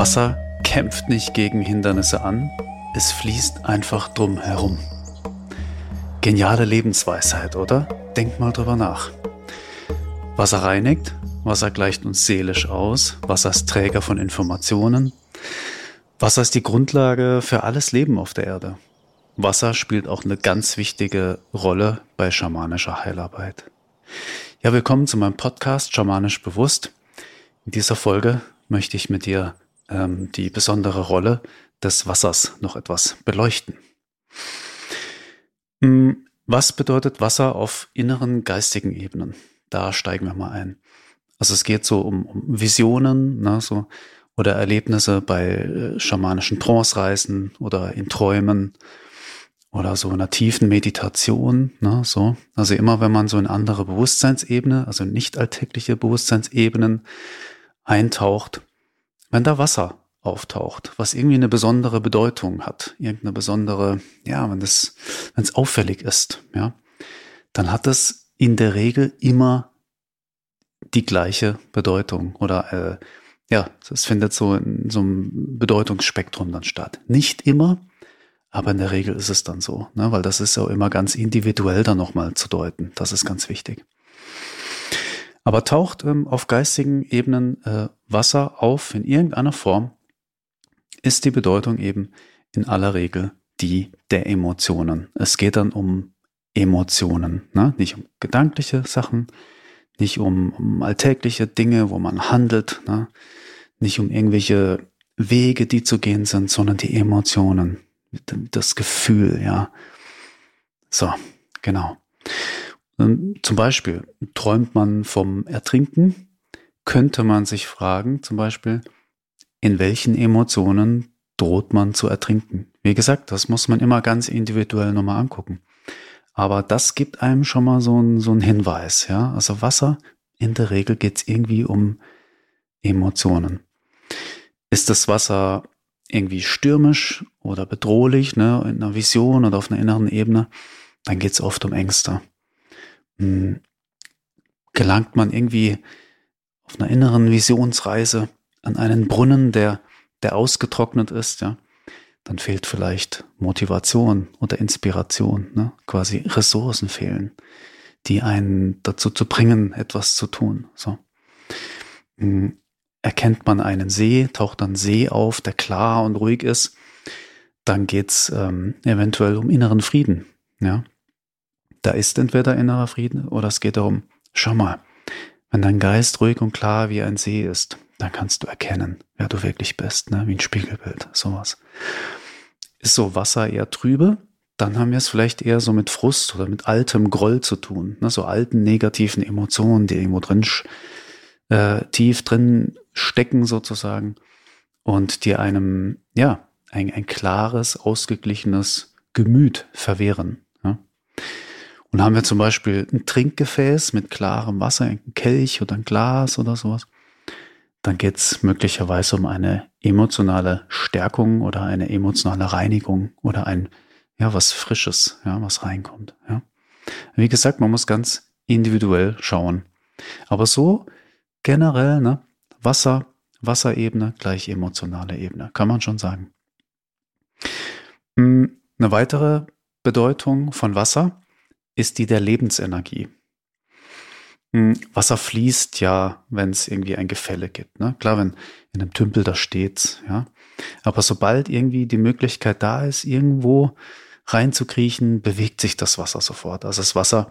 Wasser kämpft nicht gegen Hindernisse an, es fließt einfach drum herum. Geniale Lebensweisheit, oder? Denk mal drüber nach. Wasser reinigt, Wasser gleicht uns seelisch aus, Wasser ist Träger von Informationen, Wasser ist die Grundlage für alles Leben auf der Erde. Wasser spielt auch eine ganz wichtige Rolle bei schamanischer Heilarbeit. Ja, willkommen zu meinem Podcast Schamanisch Bewusst. In dieser Folge möchte ich mit dir ähm, die besondere Rolle des Wassers noch etwas beleuchten. Hm, was bedeutet Wasser auf inneren geistigen Ebenen? Da steigen wir mal ein. Also es geht so um, um Visionen, ne, so oder Erlebnisse bei äh, schamanischen Trance-Reisen oder in Träumen oder so einer tiefen Meditation, ne, so. Also immer wenn man so in andere Bewusstseinsebene, also nicht alltägliche Bewusstseinsebenen eintaucht, wenn da Wasser auftaucht, was irgendwie eine besondere Bedeutung hat, irgendeine besondere, ja, wenn das, wenn es auffällig ist, ja, dann hat es in der Regel immer die gleiche Bedeutung oder äh, ja, es findet so in so einem Bedeutungsspektrum dann statt. Nicht immer, aber in der Regel ist es dann so, ne? weil das ist ja immer ganz individuell dann nochmal zu deuten. Das ist ganz wichtig. Aber taucht ähm, auf geistigen Ebenen äh, Wasser auf in irgendeiner Form, ist die Bedeutung eben in aller Regel die der Emotionen. Es geht dann um Emotionen, ne? nicht um gedankliche Sachen, nicht um, um alltägliche Dinge, wo man handelt, ne? nicht um irgendwelche Wege, die zu gehen sind, sondern die Emotionen, das Gefühl, ja. So, genau. Zum Beispiel träumt man vom Ertrinken, könnte man sich fragen, zum Beispiel, in welchen Emotionen droht man zu ertrinken? Wie gesagt, das muss man immer ganz individuell nochmal angucken. Aber das gibt einem schon mal so einen so einen Hinweis, ja. Also Wasser, in der Regel geht es irgendwie um Emotionen. Ist das Wasser irgendwie stürmisch oder bedrohlich, ne, in einer Vision oder auf einer inneren Ebene, dann geht es oft um Ängste. Hm. Gelangt man irgendwie auf einer inneren Visionsreise an einen Brunnen, der, der ausgetrocknet ist, ja, dann fehlt vielleicht Motivation oder Inspiration, ne? quasi Ressourcen fehlen, die einen dazu zu bringen, etwas zu tun. So. Hm erkennt man einen See, taucht dann See auf, der klar und ruhig ist, dann geht's ähm, eventuell um inneren Frieden. Ja, da ist entweder innerer Frieden oder es geht darum, schau mal, wenn dein Geist ruhig und klar wie ein See ist, dann kannst du erkennen, wer du wirklich bist, ne? wie ein Spiegelbild, sowas. Ist so Wasser eher trübe, dann haben wir es vielleicht eher so mit Frust oder mit altem Groll zu tun, ne? so alten negativen Emotionen, die irgendwo drin äh, tief drin stecken sozusagen und dir einem, ja, ein, ein klares, ausgeglichenes Gemüt verwehren. Ja? Und haben wir zum Beispiel ein Trinkgefäß mit klarem Wasser, ein Kelch oder ein Glas oder sowas, dann geht's möglicherweise um eine emotionale Stärkung oder eine emotionale Reinigung oder ein, ja, was Frisches, ja, was reinkommt. Ja. Wie gesagt, man muss ganz individuell schauen. Aber so generell, ne, Wasser, Wasserebene gleich emotionale Ebene, kann man schon sagen. Hm, eine weitere Bedeutung von Wasser ist die der Lebensenergie. Hm, Wasser fließt ja, wenn es irgendwie ein Gefälle gibt. Ne? Klar, wenn in einem Tümpel da steht, ja. Aber sobald irgendwie die Möglichkeit da ist, irgendwo reinzukriechen, bewegt sich das Wasser sofort. Also das Wasser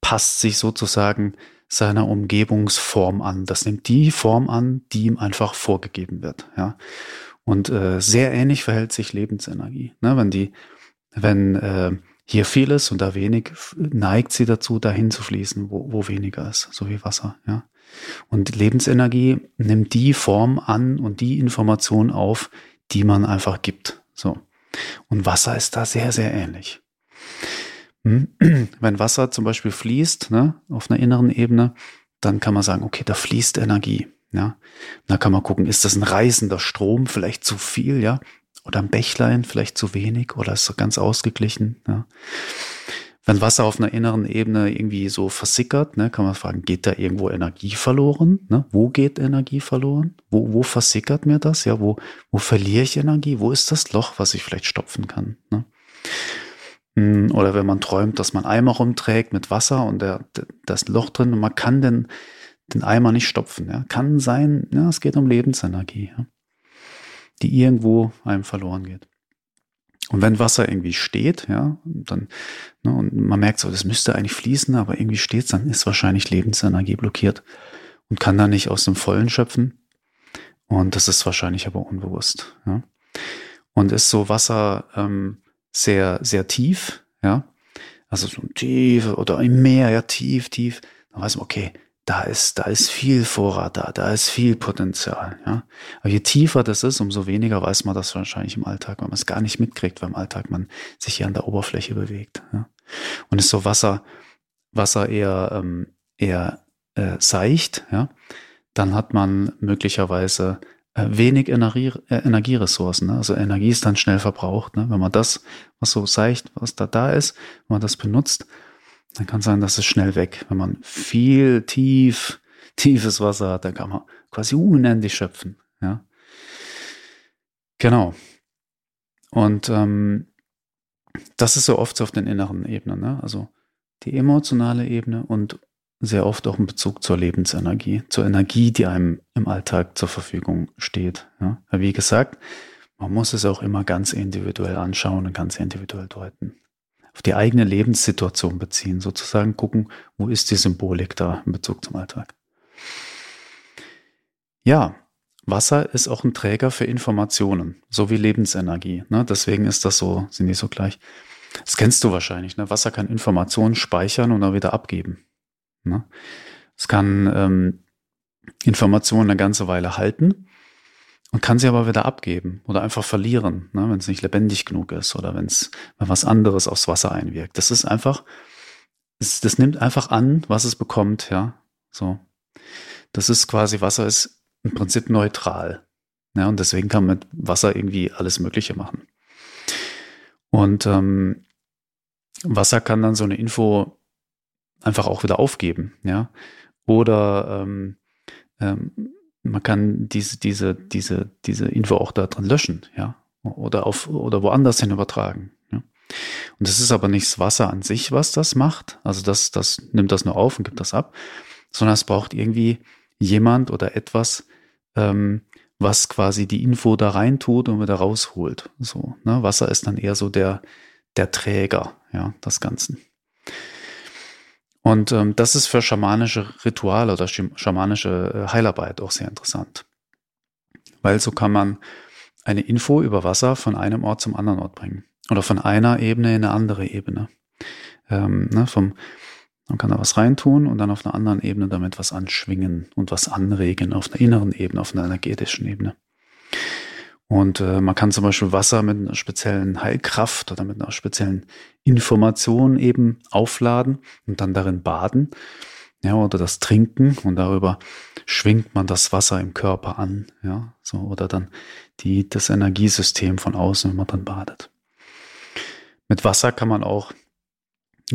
passt sich sozusagen seiner Umgebungsform an. Das nimmt die Form an, die ihm einfach vorgegeben wird. Ja. Und äh, sehr ähnlich verhält sich Lebensenergie. Ne? Wenn die, wenn äh, hier viel ist und da wenig, neigt sie dazu, dahin zu fließen, wo, wo weniger ist, so wie Wasser. Ja. Und Lebensenergie nimmt die Form an und die Information auf, die man einfach gibt. So. Und Wasser ist da sehr, sehr ähnlich. Hm? Wenn Wasser zum Beispiel fließt, ne, auf einer inneren Ebene, dann kann man sagen, okay, da fließt Energie. Ja, da kann man gucken, ist das ein reißender Strom, vielleicht zu viel, ja, oder ein Bächlein, vielleicht zu wenig, oder ist so ganz ausgeglichen. Ja. wenn Wasser auf einer inneren Ebene irgendwie so versickert, ne, kann man fragen, geht da irgendwo Energie verloren? Ne? Wo geht Energie verloren? Wo, wo versickert mir das? Ja, wo, wo verliere ich Energie? Wo ist das Loch, was ich vielleicht stopfen kann? Ne? Hm, oder wenn man träumt, dass man Eimer rumträgt mit Wasser und der, das Loch drin und man kann den, den Eimer nicht stopfen. Ja? Kann sein, ja, es geht um Lebensenergie, ja? Die irgendwo einem verloren geht. Und wenn Wasser irgendwie steht, ja, dann, ne, und man merkt so, das müsste eigentlich fließen, aber irgendwie steht dann ist wahrscheinlich Lebensenergie blockiert und kann da nicht aus dem Vollen schöpfen. Und das ist wahrscheinlich aber unbewusst, ja. Und ist so Wasser ähm, sehr, sehr tief, ja, also so tief oder im Meer, ja, tief, tief, dann weiß man, okay, da ist, da ist viel Vorrat da, da ist viel Potenzial. Ja? Aber je tiefer das ist, umso weniger weiß man das wahrscheinlich im Alltag, weil man es gar nicht mitkriegt, weil im Alltag man sich hier an der Oberfläche bewegt. Ja? Und ist so Wasser, Wasser eher, ähm, eher äh, seicht, ja? dann hat man möglicherweise äh, wenig Energie, äh, Energieressourcen. Ne? Also Energie ist dann schnell verbraucht. Ne? Wenn man das, was so seicht, was da da ist, wenn man das benutzt, dann kann sein, dass es schnell weg. Wenn man viel tief, tiefes Wasser hat, dann kann man quasi unendlich schöpfen. Ja, genau. Und ähm, das ist so oft auf den inneren Ebenen. Ne? Also die emotionale Ebene und sehr oft auch in Bezug zur Lebensenergie, zur Energie, die einem im Alltag zur Verfügung steht. Ja? Wie gesagt, man muss es auch immer ganz individuell anschauen und ganz individuell deuten auf die eigene Lebenssituation beziehen, sozusagen gucken, wo ist die Symbolik da in Bezug zum Alltag. Ja, Wasser ist auch ein Träger für Informationen, so wie Lebensenergie. Ne? Deswegen ist das so, sind die so gleich. Das kennst du wahrscheinlich. Ne? Wasser kann Informationen speichern und dann wieder abgeben. Ne? Es kann ähm, Informationen eine ganze Weile halten und kann sie aber wieder abgeben oder einfach verlieren, ne, wenn es nicht lebendig genug ist oder wenn es was anderes aufs Wasser einwirkt. Das ist einfach, es, das nimmt einfach an, was es bekommt, ja. So. Das ist quasi, Wasser ist im Prinzip neutral. Ja, und deswegen kann man mit Wasser irgendwie alles Mögliche machen. Und ähm, Wasser kann dann so eine Info einfach auch wieder aufgeben, ja. Oder ähm, ähm, man kann diese, diese, diese, diese Info auch da drin löschen, ja, oder auf, oder woanders hin übertragen. Ja. Und das ist aber nicht das Wasser an sich, was das macht. Also das, das nimmt das nur auf und gibt das ab, sondern es braucht irgendwie jemand oder etwas, ähm, was quasi die Info da rein tut und wieder rausholt. So, ne? Wasser ist dann eher so der, der Träger, ja, des Ganzen. Und ähm, das ist für schamanische Rituale oder schamanische äh, Heilarbeit auch sehr interessant. Weil so kann man eine Info über Wasser von einem Ort zum anderen Ort bringen. Oder von einer Ebene in eine andere Ebene. Ähm, ne, vom, man kann da was reintun und dann auf einer anderen Ebene damit was anschwingen und was anregen, auf einer inneren Ebene, auf einer energetischen Ebene. Und äh, man kann zum Beispiel Wasser mit einer speziellen Heilkraft oder mit einer speziellen Information eben aufladen und dann darin baden. Ja, oder das Trinken und darüber schwingt man das Wasser im Körper an, ja, so, oder dann die, das Energiesystem von außen, wenn man dann badet. Mit Wasser kann man auch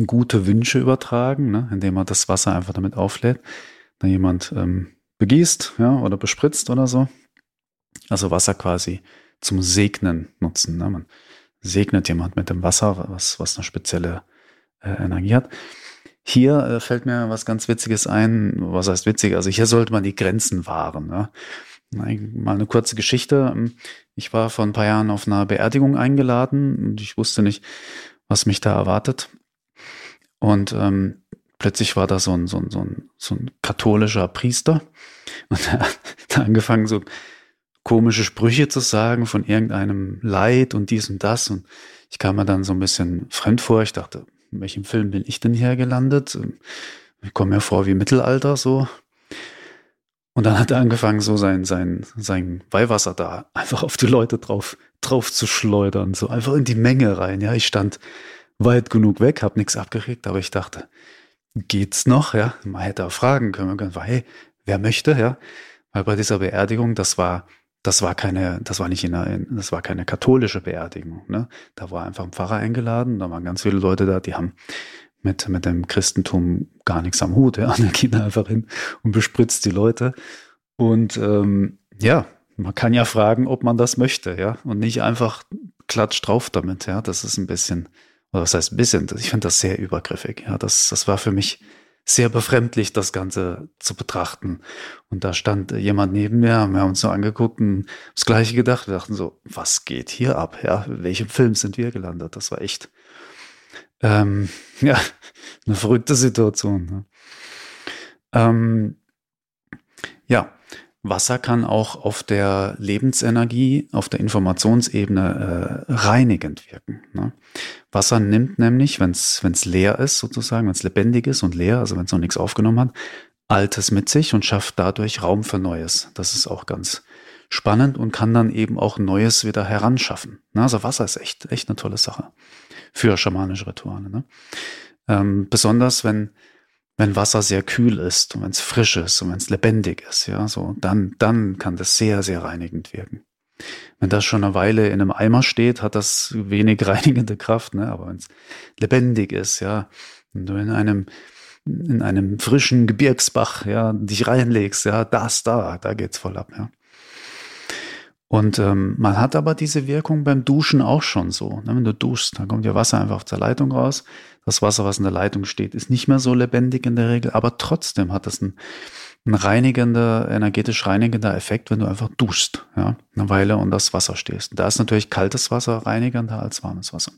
gute Wünsche übertragen, ne, indem man das Wasser einfach damit auflädt, dann jemand ähm, begießt, ja, oder bespritzt oder so, also Wasser quasi zum Segnen nutzen. Ne? Man segnet jemand mit dem Wasser, was, was eine spezielle äh, Energie hat. Hier äh, fällt mir was ganz Witziges ein. Was heißt witzig? Also hier sollte man die Grenzen wahren. Ne? Mal eine kurze Geschichte. Ich war vor ein paar Jahren auf einer Beerdigung eingeladen und ich wusste nicht, was mich da erwartet. Und ähm, plötzlich war da so ein, so ein, so ein, so ein katholischer Priester und er hat angefangen, so komische Sprüche zu sagen von irgendeinem Leid und dies und das. Und ich kam mir dann so ein bisschen fremd vor. Ich dachte, in welchem Film bin ich denn hier gelandet? Ich komme mir vor wie Mittelalter so. Und dann hat er angefangen, so sein, sein, sein Weihwasser da einfach auf die Leute drauf, drauf zu schleudern, so einfach in die Menge rein. Ja, ich stand weit genug weg, habe nichts abgekriegt, aber ich dachte, geht's noch? Ja, man hätte auch fragen können, können hey, wer möchte? Ja, weil bei dieser Beerdigung, das war das war keine, das war nicht in einer, das war keine katholische Beerdigung. Ne? Da war einfach ein Pfarrer eingeladen, da waren ganz viele Leute da, die haben mit, mit dem Christentum gar nichts am Hut. Ja. Der geht einfach hin und bespritzt die Leute. Und ähm, ja, man kann ja fragen, ob man das möchte, ja, und nicht einfach klatscht drauf damit, ja. Das ist ein bisschen, oder was heißt ein bisschen, ich finde das sehr übergriffig, ja. Das, das war für mich sehr befremdlich, das Ganze zu betrachten. Und da stand jemand neben mir, haben wir uns so angeguckt und das Gleiche gedacht. Wir dachten so, was geht hier ab? Ja, in welchem Film sind wir gelandet? Das war echt, ähm, ja, eine verrückte Situation. Ne? Ähm, ja, Wasser kann auch auf der Lebensenergie, auf der Informationsebene äh, reinigend wirken. Ne? Wasser nimmt nämlich, wenn es leer ist, sozusagen, wenn es lebendig ist und leer, also wenn es noch nichts aufgenommen hat, Altes mit sich und schafft dadurch Raum für Neues. Das ist auch ganz spannend und kann dann eben auch Neues wieder heranschaffen. Ne? Also Wasser ist echt, echt eine tolle Sache für schamanische Rituale. Ne? Ähm, besonders wenn wenn Wasser sehr kühl ist und wenn es frisch ist und wenn es lebendig ist, ja, so, dann, dann kann das sehr, sehr reinigend wirken. Wenn das schon eine Weile in einem Eimer steht, hat das wenig reinigende Kraft, ne? aber wenn es lebendig ist, ja, wenn du in einem, in einem frischen Gebirgsbach, ja, dich reinlegst, ja, das da, da geht's voll ab, ja. Und ähm, man hat aber diese Wirkung beim Duschen auch schon so. Ne? Wenn du duschst, dann kommt ja Wasser einfach auf der Leitung raus. Das Wasser, was in der Leitung steht, ist nicht mehr so lebendig in der Regel, aber trotzdem hat das ein, ein reinigender, energetisch reinigender Effekt, wenn du einfach duschst, ja, eine Weile und das Wasser stehst. Da ist natürlich kaltes Wasser reinigender als warmes Wasser.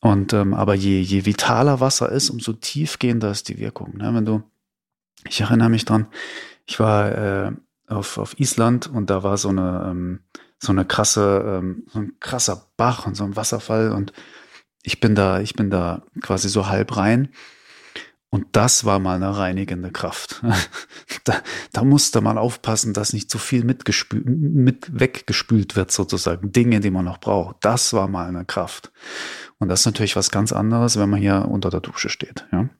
Und ähm, aber je, je vitaler Wasser ist, umso tiefgehender ist die Wirkung. Ne? Wenn du, ich erinnere mich dran, ich war äh, auf, auf Island und da war so eine, ähm, so eine krasse, ähm, so ein krasser Bach und so ein Wasserfall und ich bin da, ich bin da quasi so halb rein. Und das war mal eine reinigende Kraft. da, da musste man aufpassen, dass nicht zu viel mitgespült, mit weggespült wird sozusagen. Dinge, die man noch braucht. Das war mal eine Kraft. Und das ist natürlich was ganz anderes, wenn man hier unter der Dusche steht. Ja.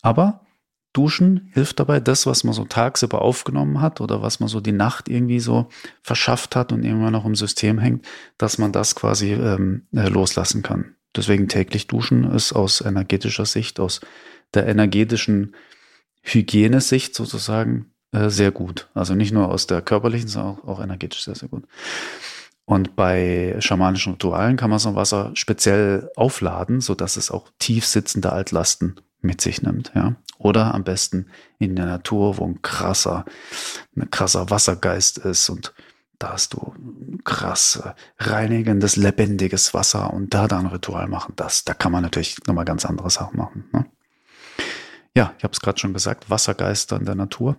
Aber Duschen hilft dabei, das, was man so tagsüber aufgenommen hat oder was man so die Nacht irgendwie so verschafft hat und irgendwann noch im System hängt, dass man das quasi ähm, äh, loslassen kann. Deswegen täglich duschen ist aus energetischer Sicht, aus der energetischen Hygienesicht sozusagen äh, sehr gut. Also nicht nur aus der körperlichen, sondern auch, auch energetisch sehr, sehr gut. Und bei schamanischen Ritualen kann man so Wasser speziell aufladen, so dass es auch tief sitzende Altlasten mit sich nimmt, ja. Oder am besten in der Natur, wo ein krasser, ein krasser Wassergeist ist und da hast du krass reinigendes, lebendiges Wasser und da dann Ritual machen. Das, da kann man natürlich nochmal ganz andere Sachen machen. Ne? Ja, ich habe es gerade schon gesagt, Wassergeister in der Natur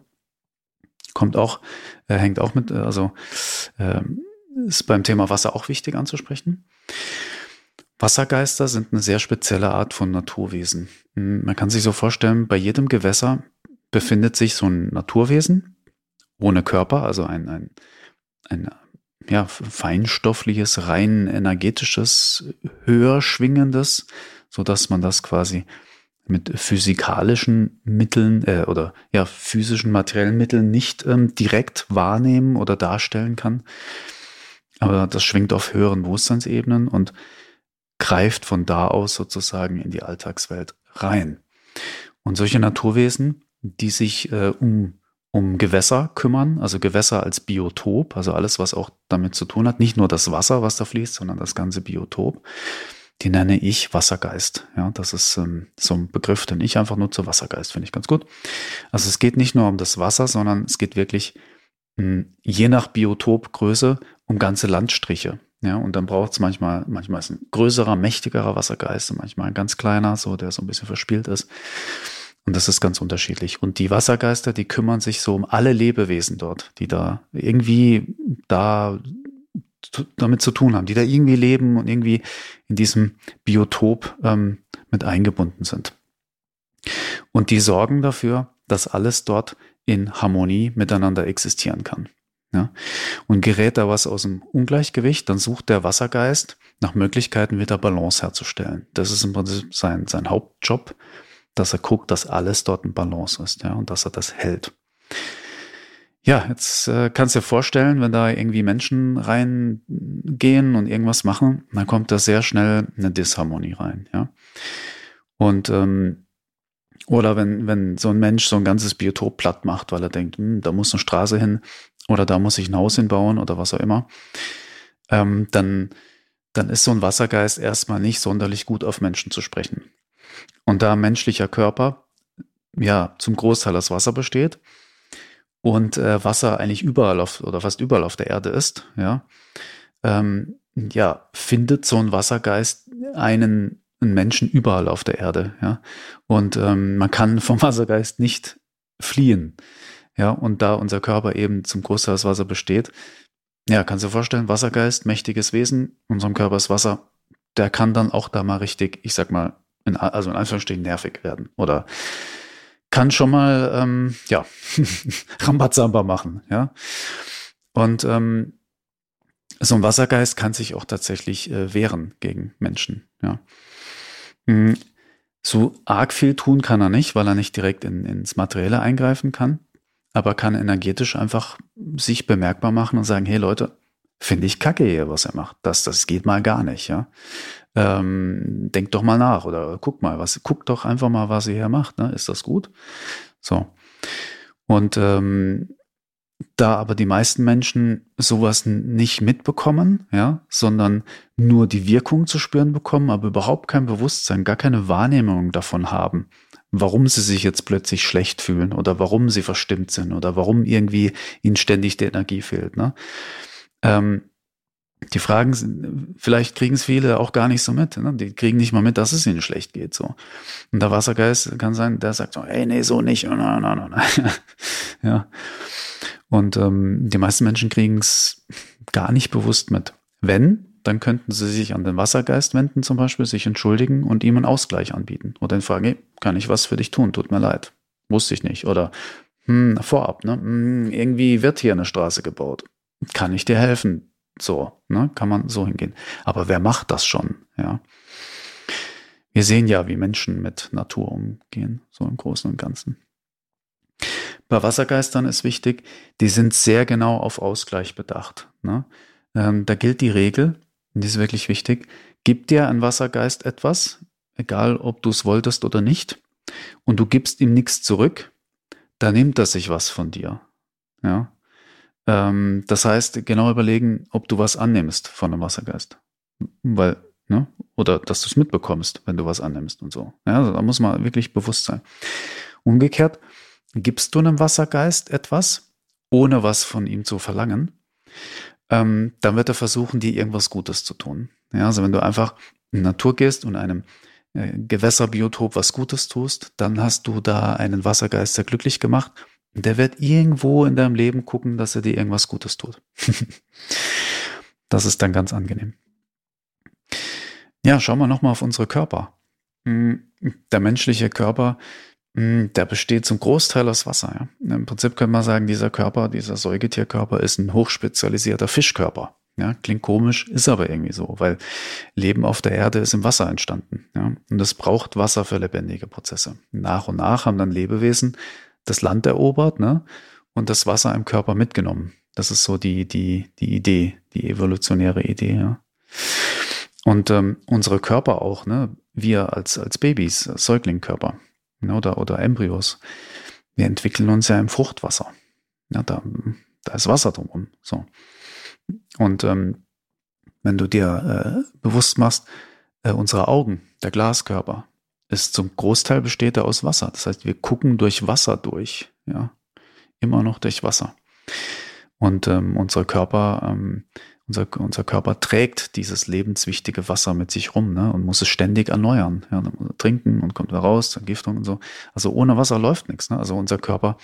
kommt auch, äh, hängt auch mit, äh, also äh, ist beim Thema Wasser auch wichtig anzusprechen. Wassergeister sind eine sehr spezielle Art von Naturwesen. Hm, man kann sich so vorstellen, bei jedem Gewässer befindet sich so ein Naturwesen ohne Körper, also ein, ein, ein ja, feinstoffliches, rein energetisches, höher schwingendes, so dass man das quasi mit physikalischen Mitteln äh, oder ja physischen materiellen Mitteln nicht ähm, direkt wahrnehmen oder darstellen kann. Aber das schwingt auf höheren Bewusstseinsebenen und greift von da aus sozusagen in die Alltagswelt rein. Und solche Naturwesen, die sich äh, um, um Gewässer kümmern, also Gewässer als Biotop, also alles, was auch damit zu tun hat, nicht nur das Wasser, was da fließt, sondern das ganze Biotop, die nenne ich Wassergeist. Ja, das ist ähm, so ein Begriff, den ich einfach nutze. Wassergeist finde ich ganz gut. Also es geht nicht nur um das Wasser, sondern es geht wirklich mh, hm, je nach Biotopgröße um ganze Landstriche. Ja, und dann braucht es manchmal, manchmal ist ein größerer, mächtigerer Wassergeist und manchmal ein ganz kleiner, so der so ein bisschen verspielt ist. Und das ist ganz unterschiedlich. Und die Wassergeister, die kümmern sich so um alle Lebewesen dort, die da irgendwie da damit zu tun haben, die da irgendwie leben und irgendwie in diesem Biotop ähm, mit eingebunden sind. Und die sorgen dafür, dass alles dort in Harmonie miteinander existieren kann. Ja? Und gerät da was aus dem Ungleichgewicht, dann sucht der Wassergeist nach Möglichkeiten, wieder Balance herzustellen. Das ist im Prinzip sein, sein Hauptjob, dass er guckt, dass alles dort in Balance ist, ja, und dass er das hält. Ja, jetzt äh, kannst du dir vorstellen, wenn da irgendwie Menschen reingehen und irgendwas machen, dann kommt da sehr schnell eine Disharmonie rein, ja. Und ähm, oder wenn, wenn so ein Mensch so ein ganzes Biotop platt macht, weil er denkt, hm, da muss eine Straße hin oder da muss ich ein Haus hinbauen oder was auch immer, ähm, dann, dann ist so ein Wassergeist erstmal nicht sonderlich gut auf Menschen zu sprechen. Und da menschlicher Körper ja zum Großteil aus Wasser besteht und äh, Wasser eigentlich überall auf oder fast überall auf der Erde ist, ja, ähm, ja, findet so ein Wassergeist einen, einen Menschen überall auf der Erde, ja. Und ähm, man kann vom Wassergeist nicht fliehen. Ja, und da unser Körper eben zum Großteil aus Wasser besteht, ja, kannst du dir vorstellen, Wassergeist, mächtiges Wesen, unserem Körper ist Wasser, der kann dann auch da mal richtig, ich sag mal, in, also in Anführungsstrichen nervig werden oder kann schon mal, ähm, ja, Rambazamba machen, ja. Und ähm, so ein Wassergeist kann sich auch tatsächlich äh, wehren gegen Menschen, ja. Hm, so arg viel tun kann er nicht, weil er nicht direkt in, ins Materielle eingreifen kann, aber kann energetisch einfach sich bemerkbar machen und sagen, hey Leute, finde ich kacke hier, was er macht. Das, das geht mal gar nicht, ja. Ähm, denk doch mal nach oder guck mal, was, guck doch einfach mal, was ihr hier macht, ne? Ist das gut? So. Und ähm, da aber die meisten Menschen sowas nicht mitbekommen, ja, sondern nur die Wirkung zu spüren bekommen, aber überhaupt kein Bewusstsein, gar keine Wahrnehmung davon haben, warum sie sich jetzt plötzlich schlecht fühlen oder warum sie verstimmt sind oder warum irgendwie ihnen ständig die Energie fehlt. Ne? Ähm, die Fragen vielleicht kriegen es viele auch gar nicht so mit. Ne? Die kriegen nicht mal mit, dass es ihnen schlecht geht. So. Und der Wassergeist kann sein, der sagt so, ey, nee, so nicht. Nein, nein, nein. ja. Und ähm, die meisten Menschen kriegen es gar nicht bewusst mit. Wenn, dann könnten sie sich an den Wassergeist wenden, zum Beispiel, sich entschuldigen und ihm einen Ausgleich anbieten. Oder ihn fragen, hey, kann ich was für dich tun? Tut mir leid. Wusste ich nicht. Oder hm, vorab, ne? Hm, irgendwie wird hier eine Straße gebaut. Kann ich dir helfen? So, ne? Kann man so hingehen. Aber wer macht das schon? Ja. Wir sehen ja, wie Menschen mit Natur umgehen, so im Großen und Ganzen. Bei Wassergeistern ist wichtig, die sind sehr genau auf Ausgleich bedacht. Ne? Ähm, da gilt die Regel, die ist wirklich wichtig, gib dir ein Wassergeist etwas, egal ob du es wolltest oder nicht, und du gibst ihm nichts zurück, da nimmt er sich was von dir. Ja? Ähm, das heißt, genau überlegen, ob du was annimmst von einem Wassergeist. Weil, ne? Oder dass du es mitbekommst, wenn du was annimmst und so. Ja, also da muss man wirklich bewusst sein. Umgekehrt, gibst du einem Wassergeist etwas, ohne was von ihm zu verlangen, ähm, dann wird er versuchen, dir irgendwas Gutes zu tun. Ja, also wenn du einfach in Natur gehst und einem äh, Gewässerbiotop was Gutes tust, dann hast du da einen Wassergeist sehr glücklich gemacht. Der wird irgendwo in deinem Leben gucken, dass er dir irgendwas Gutes tut. das ist dann ganz angenehm. Ja, schauen wir nochmal auf unsere Körper. Hm, der menschliche Körper der besteht zum Großteil aus Wasser. Ja. Im Prinzip können wir sagen, dieser Körper, dieser Säugetierkörper ist ein hochspezialisierter Fischkörper. Ja, klingt komisch, ist aber irgendwie so, weil Leben auf der Erde ist im Wasser entstanden. Ja, und es braucht Wasser für lebendige Prozesse. Nach und nach haben dann Lebewesen das Land erobert ne, und das Wasser im Körper mitgenommen. Das ist so die, die, die Idee, die evolutionäre Idee. Ja. Und ähm, unsere Körper auch, ne, wir als, als Babys, Säuglingkörper, oder, oder Embryos. Wir entwickeln uns ja im Fruchtwasser. Ja, da, da ist Wasser drumherum. So. Und ähm, wenn du dir äh, bewusst machst, äh, unsere Augen, der Glaskörper, ist zum Großteil besteht er aus Wasser. Das heißt, wir gucken durch Wasser durch. Ja, immer noch durch Wasser. Und ähm, unser Körper ähm, unser, unser Körper trägt dieses lebenswichtige Wasser mit sich rum ne, und muss es ständig erneuern. Ja, dann muss er trinken und kommt wieder raus, Entgiftung und so. Also ohne Wasser läuft nichts. Ne? Also unser Körper,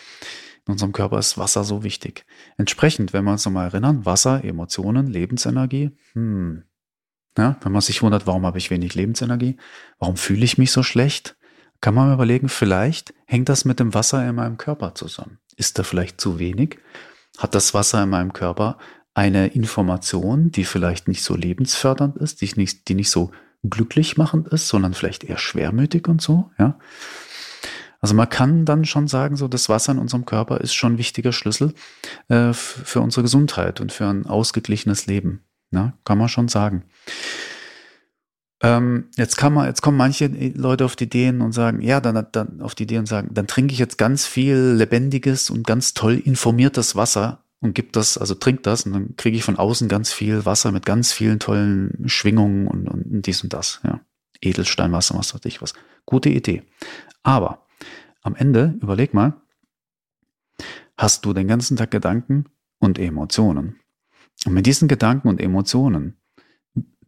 in unserem Körper ist Wasser so wichtig. Entsprechend, wenn wir uns nochmal erinnern, Wasser, Emotionen, Lebensenergie. Hm. Ja, wenn man sich wundert, warum habe ich wenig Lebensenergie? Warum fühle ich mich so schlecht? Kann man überlegen, vielleicht hängt das mit dem Wasser in meinem Körper zusammen. Ist da vielleicht zu wenig? Hat das Wasser in meinem Körper eine Information, die vielleicht nicht so lebensfördernd ist, die nicht, die nicht so glücklich machend ist, sondern vielleicht eher schwermütig und so, ja. Also man kann dann schon sagen, so das Wasser in unserem Körper ist schon ein wichtiger Schlüssel äh, für unsere Gesundheit und für ein ausgeglichenes Leben. Ja, kann man schon sagen. ähm, jetzt kann man, jetzt kommen manche Leute auf die Ideen und sagen, ja, dann, dann auf die Idee und sagen, dann trinke ich jetzt ganz viel lebendiges und ganz toll informiertes Wasser und gib das, also trink das und dann kriege ich von außen ganz viel Wasser mit ganz vielen tollen Schwingungen und, und dies und das, ja. Edelsteinwasser, was weiß ich was. Gute Idee. Aber am Ende, überleg mal, hast du den ganzen Tag Gedanken und Emotionen. Und mit diesen Gedanken und Emotionen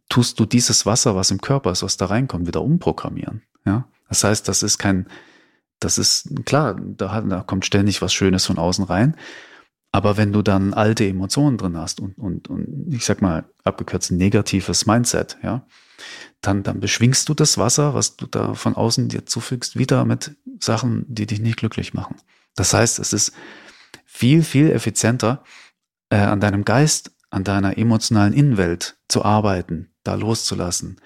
tust du dieses Wasser, was im Körper ist, was da reinkommt, wieder umprogrammieren. Ja, das heißt, das ist kein, das ist klar, da, da kommt ständig was Schönes von außen rein. Aber wenn du dann alte Emotionen drin hast und, und, und ich sag mal, abgekürzt negatives Mindset, ja, dann, dann beschwingst du das Wasser, was du da von außen dir zufügst, wieder mit Sachen, die dich nicht glücklich machen. Das heißt, es ist viel, viel effizienter, äh, an deinem Geist, an deiner emotionalen Innenwelt zu arbeiten, da loszulassen,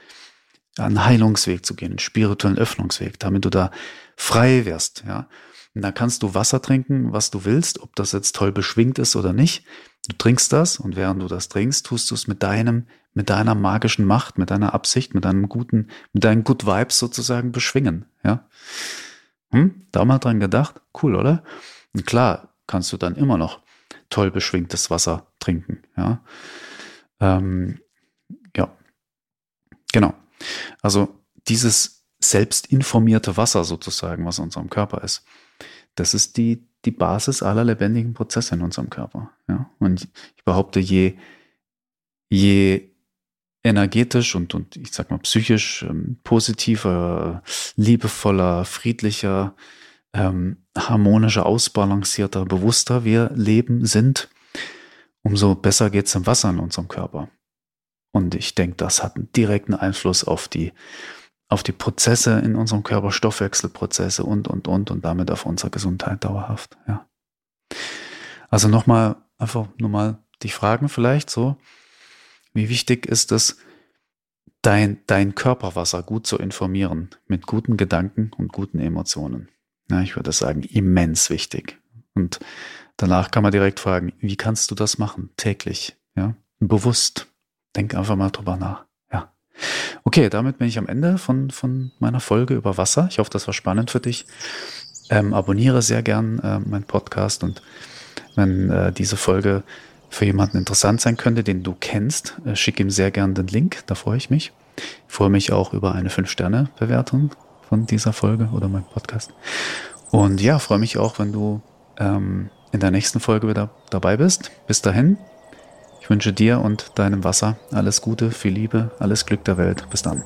einen Heilungsweg zu gehen, einen spirituellen Öffnungsweg, damit du da frei wirst, ja. Und da kannst du Wasser trinken, was du willst, ob das jetzt toll beschwingt ist oder nicht. Du trinkst das und während du das trinkst, tust du es mit deinem, mit deiner magischen Macht, mit deiner Absicht, mit deinem guten, mit deinen Good Vibes sozusagen beschwingen, ja. Hm? Da mal dran gedacht? Cool, oder? Und klar, kannst du dann immer noch toll beschwingtes Wasser trinken, ja. Ähm, ja, genau. Also dieses selbstinformierte Wasser sozusagen, was in unserem Körper ist, das ist die, die Basis aller lebendigen Prozesse in unserem Körper. Ja? Und ich behaupte, je, je energetisch und, und ich sag mal psychisch ähm, positiver, liebevoller, friedlicher, ähm, harmonischer, ausbalancierter, bewusster wir leben sind, umso besser geht's im Wasser in unserem Körper. Und ich denke, das hat einen direkten Einfluss auf die, auf die Prozesse in unserem Körper, Stoffwechselprozesse und, und, und, und damit auf unsere Gesundheit dauerhaft, ja. Also nochmal, einfach nochmal dich fragen vielleicht so, wie wichtig ist es, dein, dein Körperwasser gut zu informieren mit guten Gedanken und guten Emotionen? Ja, ich würde sagen, immens wichtig. Und danach kann man direkt fragen, wie kannst du das machen? Täglich, ja? Bewusst. Denk einfach mal drüber nach. Okay, damit bin ich am Ende von, von meiner Folge über Wasser. Ich hoffe, das war spannend für dich. Ähm, abonniere sehr gern äh, meinen Podcast und wenn äh, diese Folge für jemanden interessant sein könnte, den du kennst, äh, schick ihm sehr gern den Link, da freue ich mich. Ich freue mich auch über eine 5-Sterne-Bewertung von dieser Folge oder meinem Podcast. Und ja, freue mich auch, wenn du ähm, in der nächsten Folge wieder dabei bist. Bis dahin, ich wünsche dir und deinem Wasser alles Gute, viel Liebe, alles Glück der Welt. Bis dann.